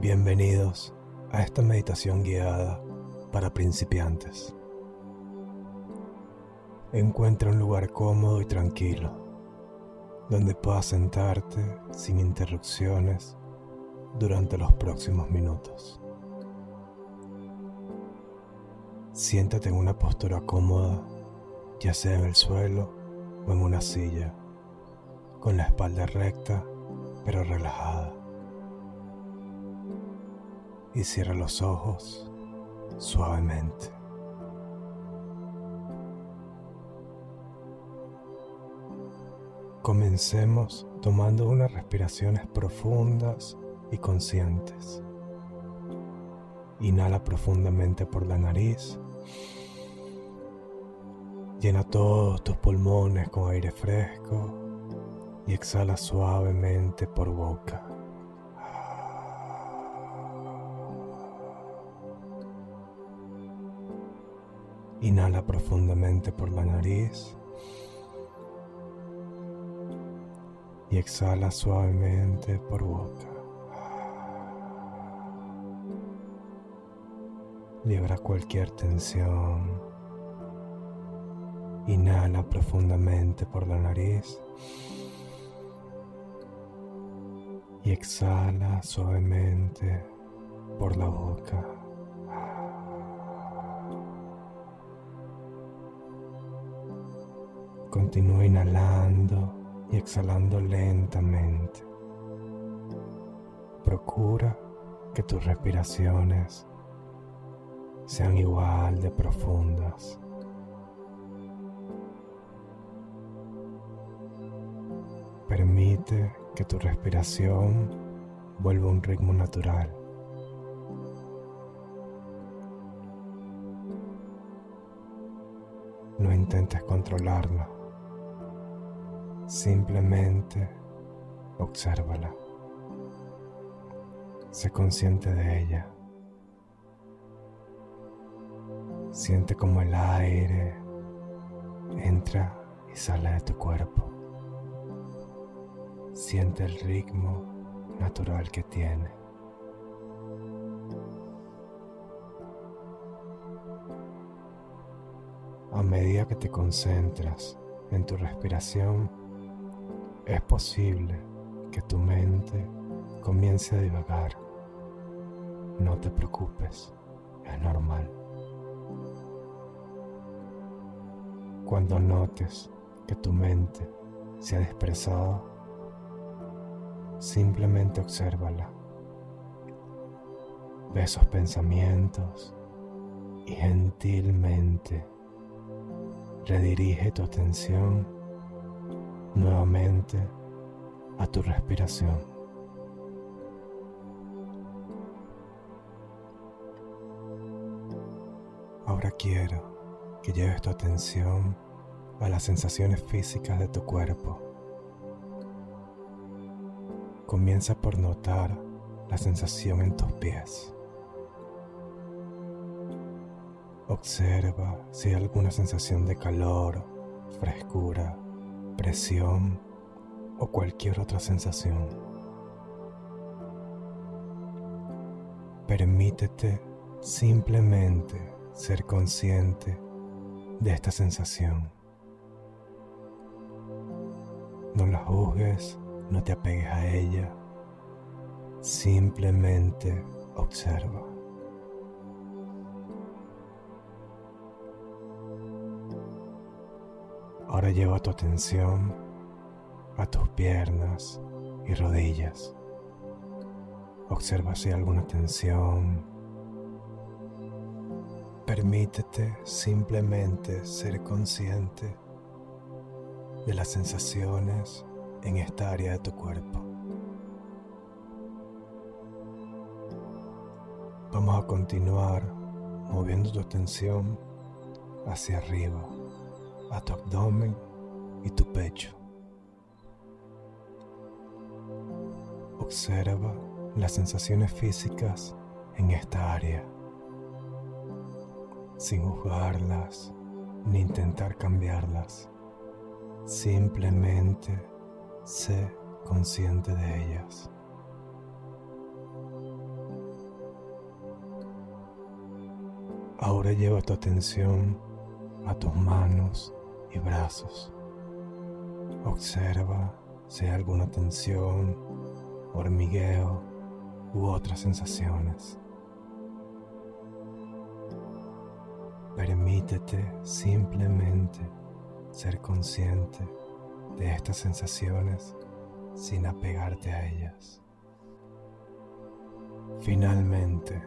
Bienvenidos a esta meditación guiada para principiantes. Encuentra un lugar cómodo y tranquilo donde puedas sentarte sin interrupciones durante los próximos minutos. Siéntate en una postura cómoda, ya sea en el suelo o en una silla, con la espalda recta pero relajada y cierra los ojos suavemente. Comencemos tomando unas respiraciones profundas y conscientes. Inhala profundamente por la nariz. Llena todos tus pulmones con aire fresco y exhala suavemente por boca. Inhala profundamente por la nariz y exhala suavemente por boca. Libra cualquier tensión. Inhala profundamente por la nariz y exhala suavemente por la boca. Continúa inhalando y exhalando lentamente. Procura que tus respiraciones sean igual de profundas. Permite que tu respiración vuelva a un ritmo natural. No intentes controlarla. Simplemente obsérvala. Sé consciente de ella. Siente como el aire entra y sale de tu cuerpo. Siente el ritmo natural que tiene. A medida que te concentras en tu respiración, es posible que tu mente comience a divagar. No te preocupes, es normal. Cuando notes que tu mente se ha dispersado, simplemente obsérvala. Ve esos pensamientos y gentilmente redirige tu atención nuevamente a tu respiración. Ahora quiero que lleves tu atención a las sensaciones físicas de tu cuerpo. Comienza por notar la sensación en tus pies. Observa si hay alguna sensación de calor, frescura presión o cualquier otra sensación. Permítete simplemente ser consciente de esta sensación. No la juzgues, no te apegues a ella, simplemente observa. Ahora lleva tu atención a tus piernas y rodillas. Observa si hay alguna tensión. Permítete simplemente ser consciente de las sensaciones en esta área de tu cuerpo. Vamos a continuar moviendo tu atención hacia arriba a tu abdomen y tu pecho. Observa las sensaciones físicas en esta área, sin juzgarlas ni intentar cambiarlas. Simplemente sé consciente de ellas. Ahora lleva tu atención a tus manos y brazos. Observa si hay alguna tensión, hormigueo u otras sensaciones. Permítete simplemente ser consciente de estas sensaciones sin apegarte a ellas. Finalmente,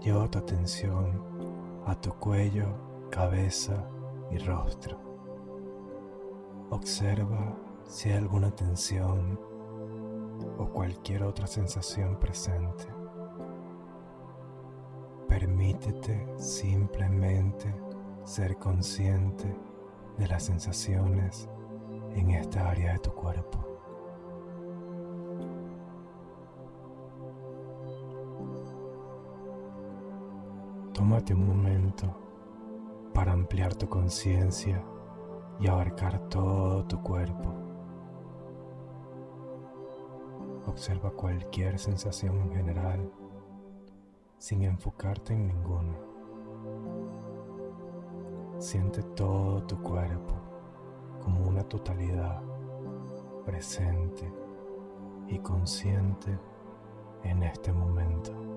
lleva tu atención a tu cuello, cabeza y rostro. Observa si hay alguna tensión o cualquier otra sensación presente. Permítete simplemente ser consciente de las sensaciones en esta área de tu cuerpo. Tómate un momento para ampliar tu conciencia y abarcar todo tu cuerpo. Observa cualquier sensación en general sin enfocarte en ninguna. Siente todo tu cuerpo como una totalidad presente y consciente en este momento.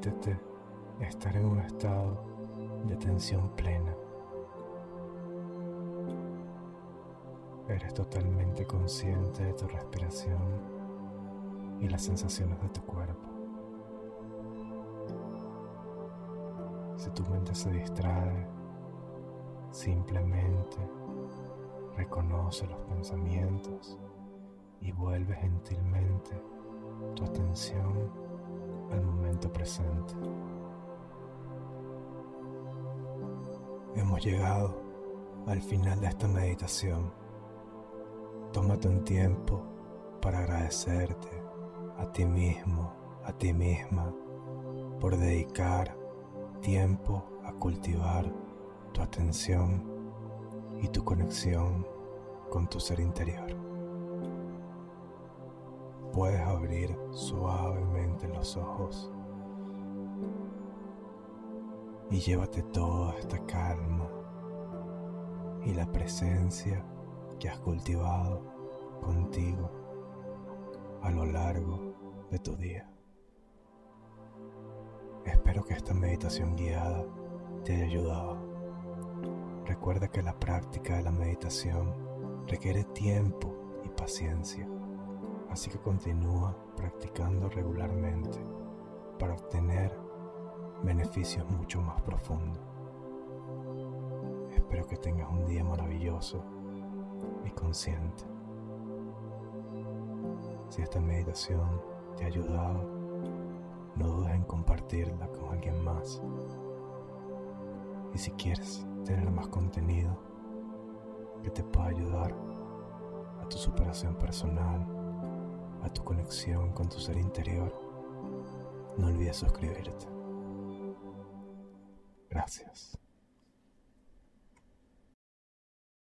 Permítete estar en un estado de tensión plena. Eres totalmente consciente de tu respiración y las sensaciones de tu cuerpo. Si tu mente se distrae, simplemente reconoce los pensamientos y vuelve gentilmente tu atención al momento presente. Hemos llegado al final de esta meditación. Tómate un tiempo para agradecerte a ti mismo, a ti misma, por dedicar tiempo a cultivar tu atención y tu conexión con tu ser interior. Puedes abrir suavemente los ojos y llévate toda esta calma y la presencia que has cultivado contigo a lo largo de tu día. Espero que esta meditación guiada te haya ayudado. Recuerda que la práctica de la meditación requiere tiempo y paciencia, así que continúa practicando regularmente para obtener beneficios mucho más profundos. Espero que tengas un día maravilloso y consciente. Si esta meditación te ha ayudado, no dudes en compartirla con alguien más. Y si quieres tener más contenido que te pueda ayudar a tu superación personal, a tu conexión con tu ser interior, no olvides suscribirte. Gracias.